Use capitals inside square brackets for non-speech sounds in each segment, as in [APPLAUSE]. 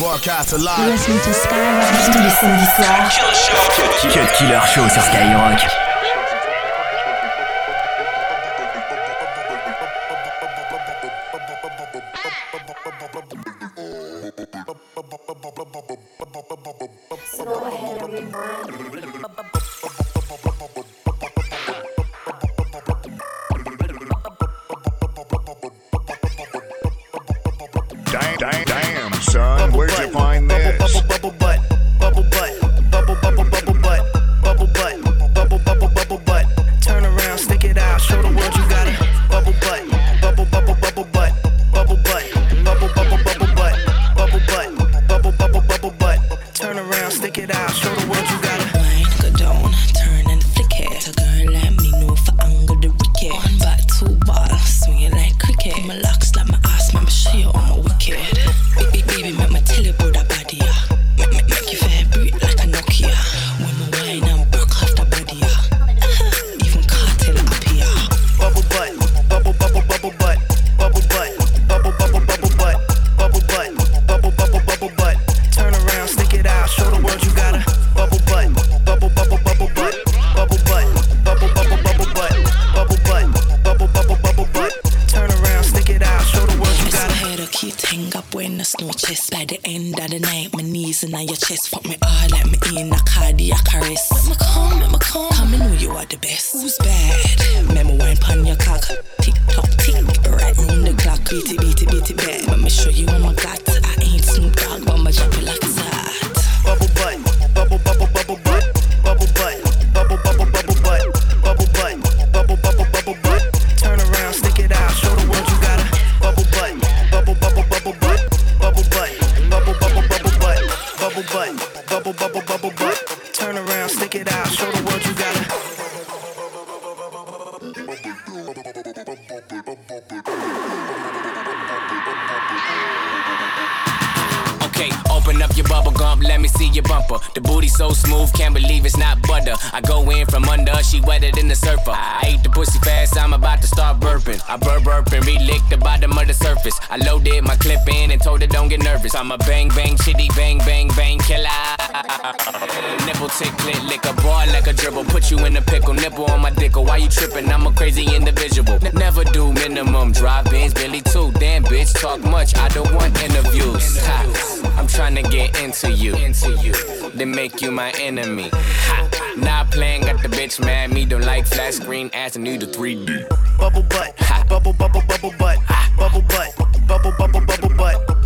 Broadcast Skyrock. Tous les samedis soirs, Cut Killer Show sur Skyrock. My in on your chest Fuck me all like me in a cardiac arrest. Let me come, let me come. Come and know you are the best. Who's bad? Memo wine pon your cock Tick tock tick, right round the clock. Beat it, beat it, beat it bad Let me show you my got I ain't Snoop Dogg, but my drop like it's The booty so smooth, can't believe it's not butter. I go in from under, she wetter than the surfer. I ate the pussy fast, I'm about to start burping. I burp burp and re-lick the bottom of the surface. I loaded my clip in and told her don't get nervous. I'm a bang bang chitty bang bang bang killer. Nipple tick click lick a ball like a dribble. Put you in a pickle, nipple on my dickle. Why you tripping? I'm a crazy individual. N- never do minimum drive-ins, Billy too. Damn bitch, talk much. I don't want interviews. I'm trying to get into you, into you, then make you my enemy. Ha. Not playing, got the bitch mad. Me don't like flat screen, ass and need a 3D. bubble butt, bubble bubble bubble butt, bubble butt, bubble bubble bubble butt,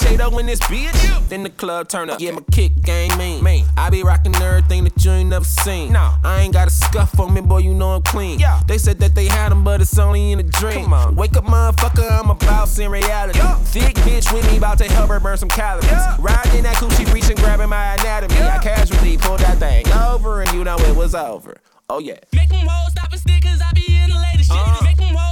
me and they be in this bitch. Then the club turn up. Yeah, my kick game mean. mean. I be rocking everything that you ain't never seen. No, I ain't got a scuff on me, boy, you know I'm clean. Yeah. They said that they had them, but it's only in a dream. Come on. Wake up, motherfucker, I'm a boss in reality. Thick bitch with me, about to help her burn some calories. Riding that coochie, reaching, grabbing my anatomy. I casually pulled that thing over, and you know it was over. Oh yeah. Make them hoes stop and stick cause I be in the latest shit. Uh-huh. Make them hoes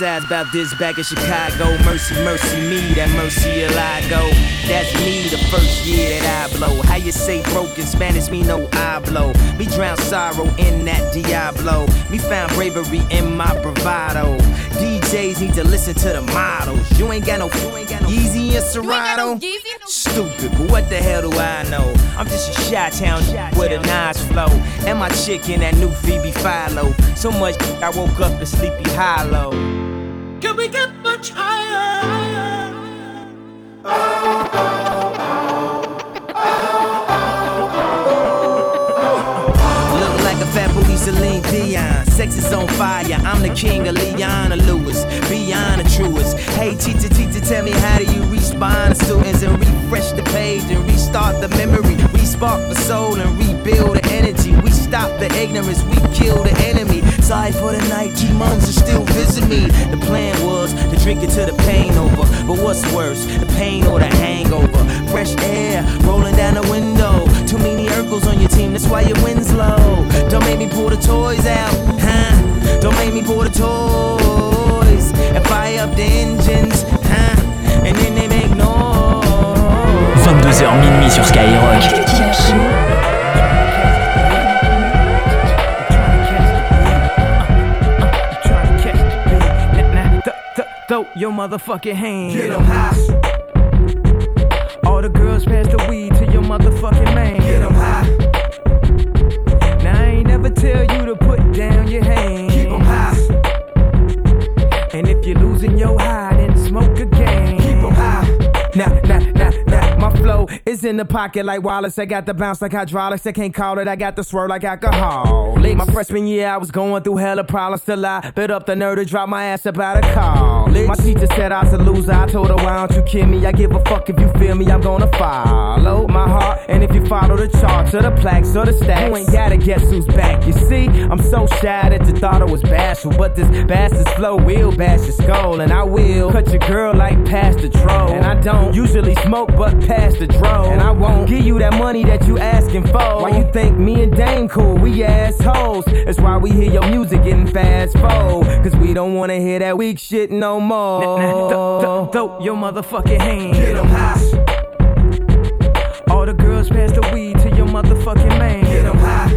About this back in Chicago. Mercy, mercy me, that mercy I go. That's me the first year that I blow. How you say broken Spanish, me no I blow. Me drown sorrow in that Diablo. Me found bravery in my bravado. DJs need to listen to the models. You ain't got no, you ain't got no Yeezy and Serato. Stupid, but what the hell do I know? I'm just a shot town with a nice flow. And my chick in that new Phoebe Philo. So much I woke up in sleepy hollow. We get much higher? Look like a fat booty Celine Dion. Sex is on fire. I'm the king of Leona Lewis. Beyond the truest. Hey, teacher, teacher, tell me how do you respond to students and refresh the page and restart the memory? Respark the soul and rebuild. We stop the ignorance. We kill the enemy. Sorry for the night. Demons are still visit me. The plan was to drink it till the pain over. But what's worse, the pain or the hangover? Fresh air rolling down the window. Too many Urkels on your team, that's why your wind's low. Don't make me pull the toys out, huh? Don't make me pull the toys and fire up the engines, huh? And then they make noise. 22h minuit sur Skyrock. Your motherfucking hand. Get 'em high. All the girls pass the weed to your motherfucking man. Get 'em high. Now I ain't never tell you to put down your hand. Keep 'em high. And if you're losing your in the pocket like Wallace. I got the bounce like hydraulics. I can't call it. I got the swirl like alcohol. My freshman year, I was going through hella problems till I bit up the nerve to drop my ass about a college. My teacher said I was a loser. I told her, why don't you kill me? I give a fuck if you feel me. I'm gonna follow my heart. And if you follow the charts or the plaques or the stacks, you ain't gotta guess who's back. You see, I'm so shy that you thought I was bashful. But this bastard's flow will bash your skull. And I will cut your girl like past the troll. And I don't usually smoke, but past the dro. And I won't give you that money that you asking for. Why you think me and Dame cool? We assholes. That's why we hear your music getting fast forward. Cause we don't wanna hear that weak shit no more. Throw your motherfucking hand. Get 'em high. All the girls pass the weed to your motherfucking man. Get 'em high.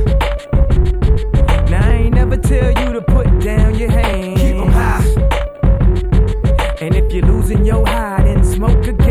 Now I ain't never tell you to put down your hand. Keep 'em high. And if you're losing your high, then smoke again.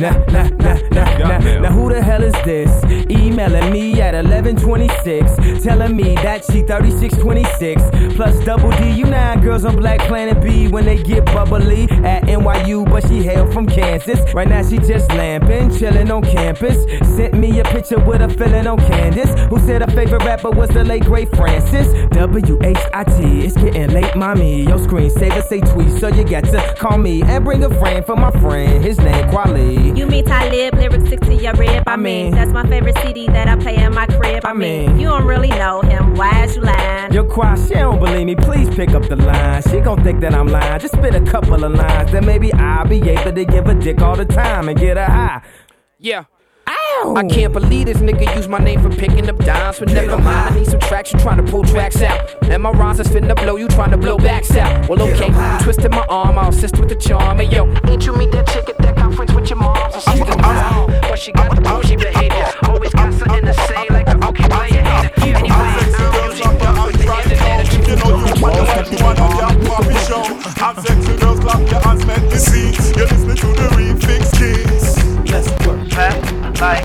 Keep 'em high. Nah, nah, nah, nah, nah. Now who the hell is this? Emailing me at 1126, telling me that she 3626 plus double D. You how girls on Black Planet B when they get bubbly at NYU, but she hail from Kansas. Right now she just lamping, chilling on campus. Sent me a picture with a feeling on Candace, who said her favorite rapper was the late great Francis. W H I T. It's getting late, mommy. Your screensaver say tweet, so you got to call me and bring a friend for my friend. His name Kweli. You mean Talib, lyrics stick to your rib. I, I mean, mean- that's my favorite CD that I play in my crib. I, I mean, mean- you don't really know him. Why is you lying? Yo, Qua, she don't believe me. Please pick up the line. She gon' think that I'm lying. Just spit a couple of lines, then maybe I'll be able to give a dick all the time and get her high. Yeah. Ow! I can't believe this nigga use my name for picking up dimes. But never mind, I need some traction, trying to pull tracks out. And my rhymes is finna blow, you trying to blow backs out. Well, okay, you twisted my arm, I'll assist with the charm. Hey, yo, ain't you meet that chick at that conference with your mom? And she's the mom, but she got the bougie behavior. Always got something to say, like the Okayplayer hater. Anyway, I'm usually fuck with the internet. You know you want to you want to your coffee show. And sexy girls clap your hands, make me see. You listen like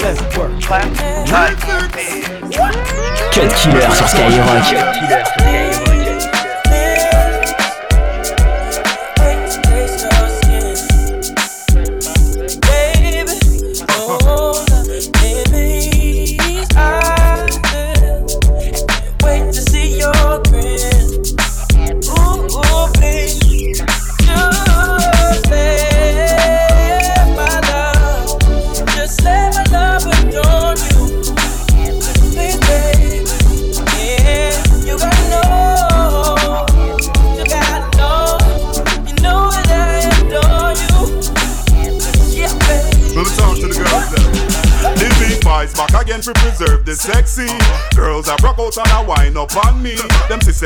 let's work, clap Cut Killer sur Skyrock.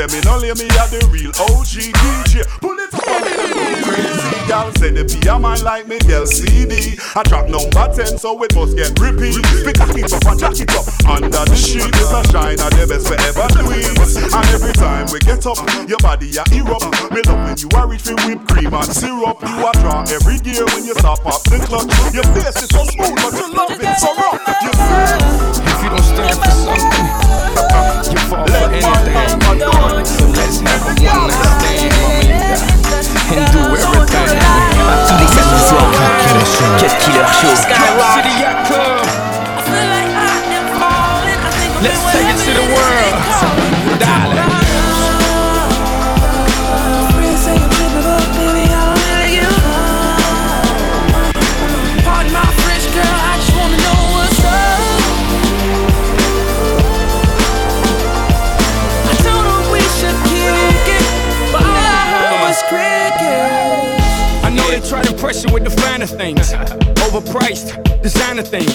Say me no lay me at the real OG DJ. Pull it up crazy. Y'all say the be a man like me girl CD. I track number 10 so it must get repeat. Pick it up and jack it up. Under the sheet it's a shine and the best forever twins. And every time we get up, your body a erupt. Me love when you are reach with whipped cream and syrup. You a draw every gear when you stop up the clutch. Your face is so smooth but you love it so rough. You see? If you don't stand for something, you fall for anything. So let's have a one night stand, mamita, and do everything. Tous les samedis soirs, Cut Killer Show. City Yacht Club, I feel like I am falling. I think I'm let's take it to the world, darling. Overpriced designer things.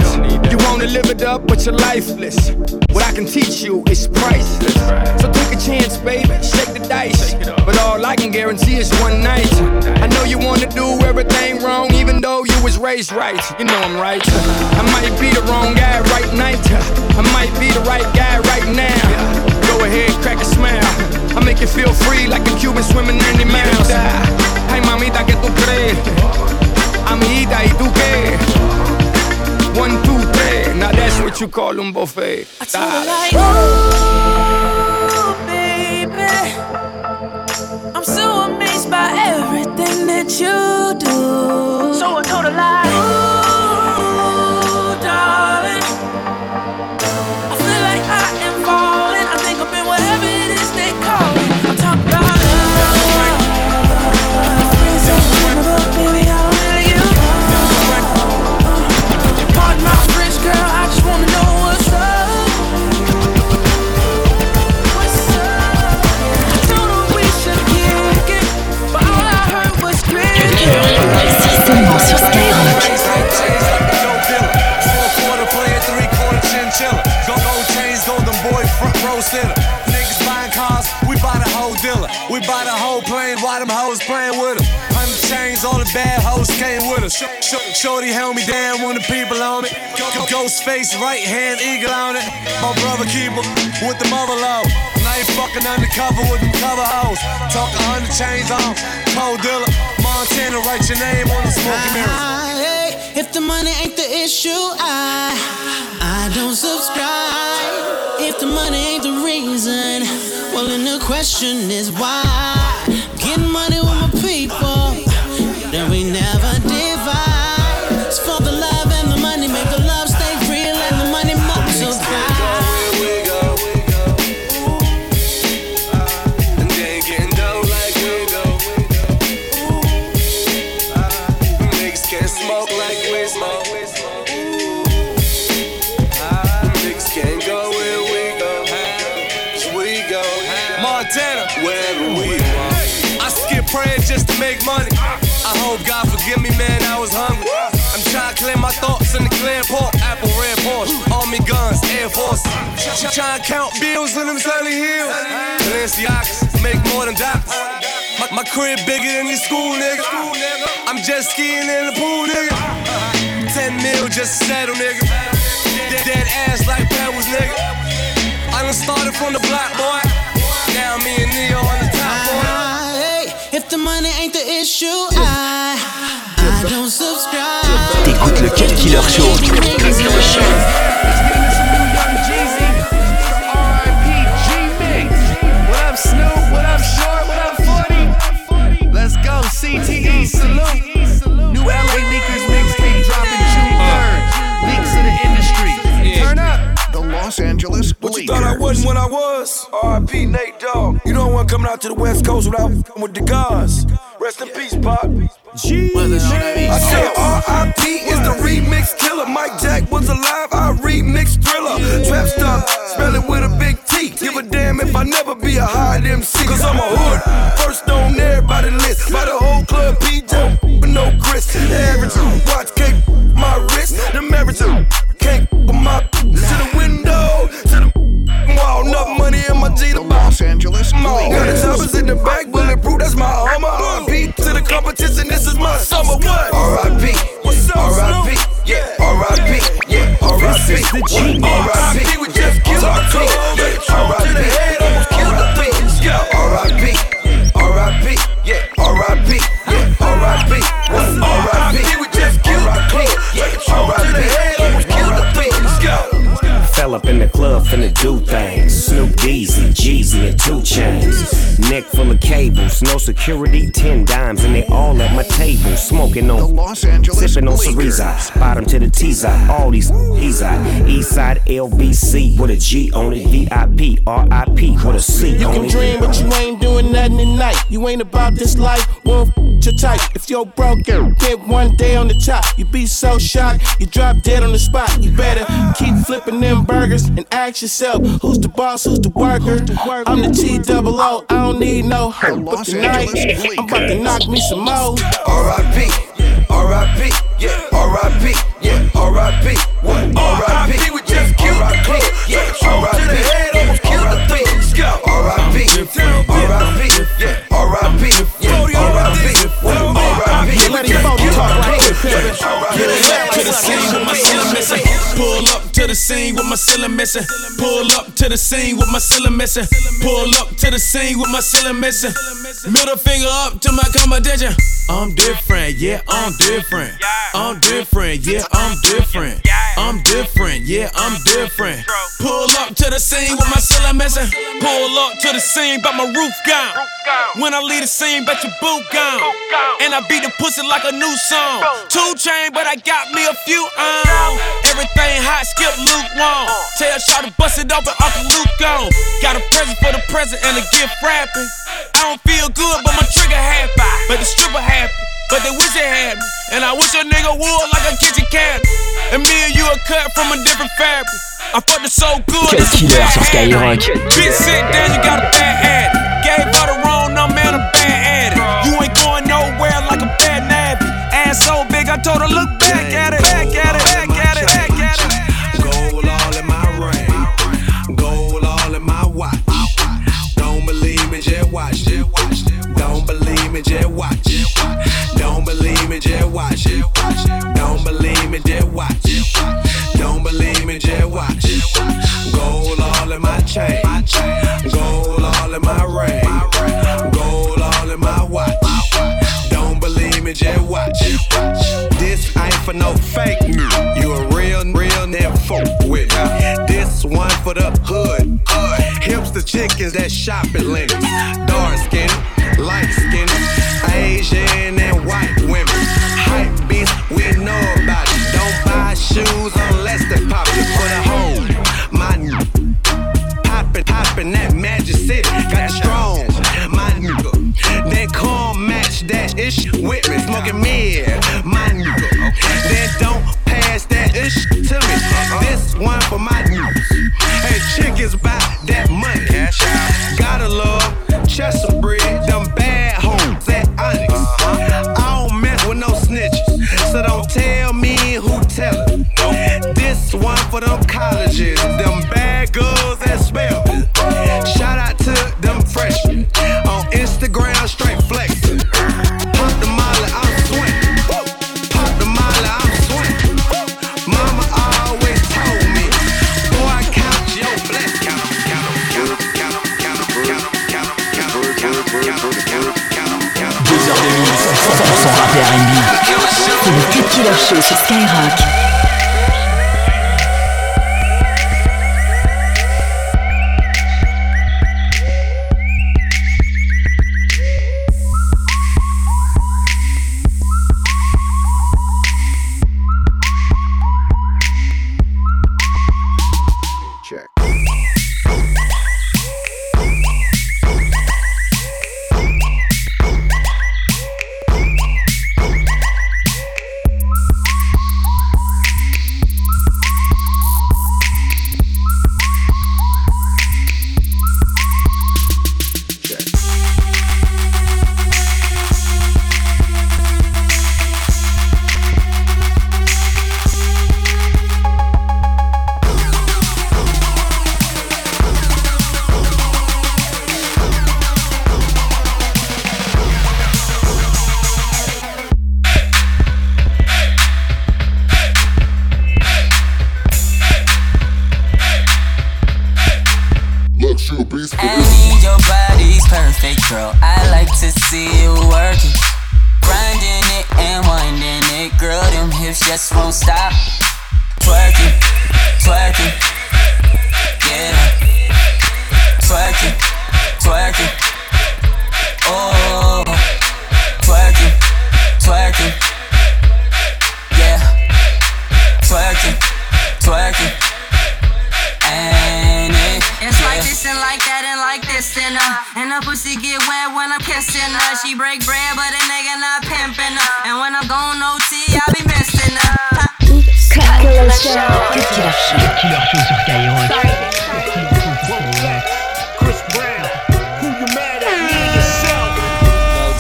You wanna live it up, but you're lifeless. What I can teach you is priceless. So take a chance, baby, shake the dice. But all I can guarantee is one night. I know you wanna do everything wrong, even though you was raised right. You know I'm right. I might be the wrong guy right night. I might be the right guy right now. Go ahead, crack a smile. I make you feel free like a Cuban swimming 90 miles. Ay, mamita, ¿qué tú crees? Amiguita, ¿y tú qué? One, two, three. Now that's what you call un buffet. I Sh- sh- Shorty held me down when the people on it. Ghost face, right hand eagle on it. My brother keeper with the mother low. You fucking undercover with them cover hoes. Talk a hundred chains on, cold dealer. Montana, write your name on the smoking ah, mirror. Hey, if the money ain't the issue, I I don't subscribe. If the money ain't the reason, well then the question is why. Air Force. Trying to count bills in them sunny hills. Balenciagas make more than doctors. My, my crib bigger than your school, nigga. I'm just skiing in the pool, nigga. 10 mil just to settle, nigga. Dead, dead ass like pebbles, nigga. I done started from the block, boy. Now me and Neo on the top, boy. Ah, hey, if the money ain't the issue, I, I don't subscribe. T'écoutes le Cut Killer Show. You thought I was? R.I.P. Nate Dogg. You don't want coming out to the West Coast without f***ing with the gods. Rest in peace, Pop. G. I said R.I.P. is the remix killer. Mike Jack was alive. I remix thriller. Trap star, spell it with a big T. Give a damn if I never be a hard MC. Cause I'm a hood. No security, ten dimes, and they all at my table. Smoking The on, Los Angeles sipping on Lakers. Cereza. Bottom to the T's out, all these he's out. East side LBC with a G on it. VIP, RIP with a C You on can it. dream, but you ain't doing nothing at night. You ain't about this life, well, f- your type. If you're broke, get one day on the top. You be so shocked, you drop dead on the spot. You better keep flipping them burgers and ask yourself, who's the boss, who's the worker? I'm the T double O, I don't need no help. But Los tonight, I'm about to knock me some more. R.I.P. R.I.P. Yeah, R.I.P. Yeah, R.I.P. What? R.I.P. We just killed the club. Yeah, R.I.P. ceiling missing. Pull up to the scene with my ceiling missing. Pull up to the scene with my ceiling missing. Middle finger up to my competition. I'm different, yeah, I'm different. I'm different, yeah, I'm different. I'm different, yeah, I'm different. Pull up to the scene with my ceiling missing. Pull up to the scene, but my roof gone. When I leave the scene, bet your boot gone. And I beat the pussy like a new song. Two chain, but I got me a few on. Everything hot, skip Luke lukewarm. Tell Shaw to bust it open, Uncle Luke gone. Got a present for the present and a gift wrapping. I don't feel good, but my trigger happy. But the stripper happy. But they wish me. And I wish a nigga would like a kitchen cabinet. And me and you are cut from a different fabric. I fucked it so good. Cut Killer sur. Skyrock. Bitch, sit down, you got a bad addict. Gave her the wrong number and a bad addict. You ain't going nowhere like a bad nappy. Ass so big, I told her, look back at it. Back at it, back at it, back at it. Gold all in my ring. Gold all in my watch. Don't believe me, just watch. Don't believe me, just watch. Don't believe me, just watch. Gold all in my chain. Gold all in my ring. Gold all in my watch. Don't believe me, just watch. This ain't for no fake. You a real, real nigga fuck with. This one for the hood. Hipster chickens that shop at Lenox. Dark skin, light skin, Asian and white women. Hype beats, we know about it. Don't buy shoes poppin', poppin' that Magic City. Got strong, my nigga. Then come match that ish with me. Smoking mid, my nigga. Then don't see you working. Grinding it and winding it, girl. Them hips just won't stop. Twerking, twerking, Show.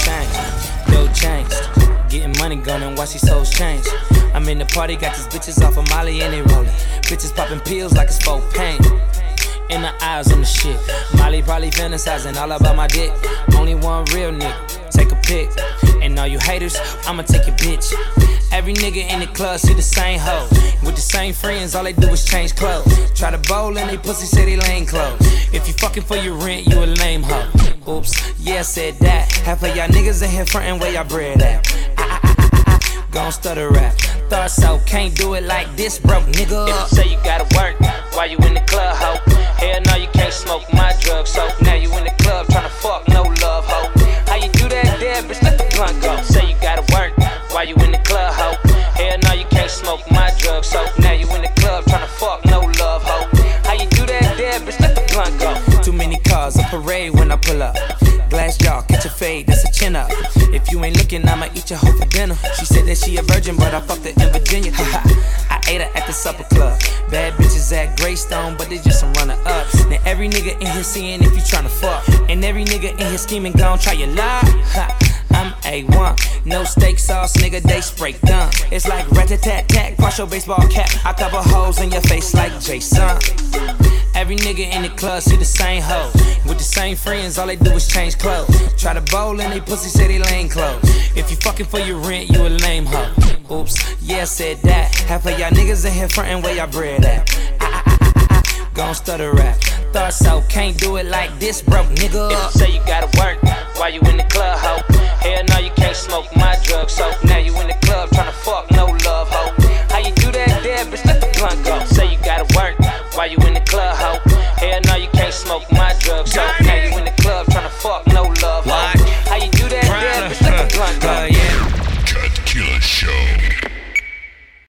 Change, no change. Getting money gone and watch souls change. I'm in the party, got these bitches off of Molly and they rolling. Bitches popping pills like it's folk pain. In the eyes, I'm the shit. Molly probably fantasizing all about my dick. Only one real nigga. Take a pic. And all you haters, I'ma take your bitch. Every nigga in the club see the same hoe. With the same friends, all they do is change clothes. Try to bowl and they pussy say they lame clothes. If you fucking for your rent, you a lame hoe. Oops, yeah, said that. Half of y'all niggas in here frontin' where y'all bread at. Ah, ah, ah, Gon' stutter rap. Thought so, can't do it like this, broke nigga. If you say you gotta work while you in the club, hoe. Hell no, you can't smoke my drugs, so now you in the club tryna fuck, no love, hoe. How you do that there, bitch? Let the blunt go. Say you while you in the club, ho. Hell no, you can't smoke my drugs, so now you in the club tryna fuck, no love, ho. How you do that there, bitch? Let the blunt go. Too many cars, a parade when I pull up. Glass jaw, catch a fade, that's a chin up. If you ain't looking, I'ma eat your hoe for dinner. She said that she a virgin, but I fucked her in Virginia. [LAUGHS] I ate her at the supper club. Bad bitches at Greystone, but they just some runner ups. Now every nigga in here seeing if you tryna fuck. And every nigga in here scheming, gon' try your lie. [LAUGHS] I'm A1, no steak sauce, nigga, they spray done. It's like rat tat tat tat, cross your baseball cap. I cover holes in your face like Jason. Every nigga in the club see the same hoe. With the same friends, all they do is change clothes. Try to bowl and they pussy say they lame clothes. If you fucking for your rent, you a lame hoe. Oops, yeah, said that. Half of y'all niggas in here frontin' where y'all bread at. Ah, ah, ah, Gon' stutter rap. Thought so, can't do it like this, broke nigga. If you say you gotta work while you in the club, ho. Hell no, you can't smoke my drug, so now you in the club tryna fuck, no love, ho. How you do that, there, bitch? Let the blunt go. Say you gotta work while you in the club, ho. Hell no, you can't smoke my drug, so.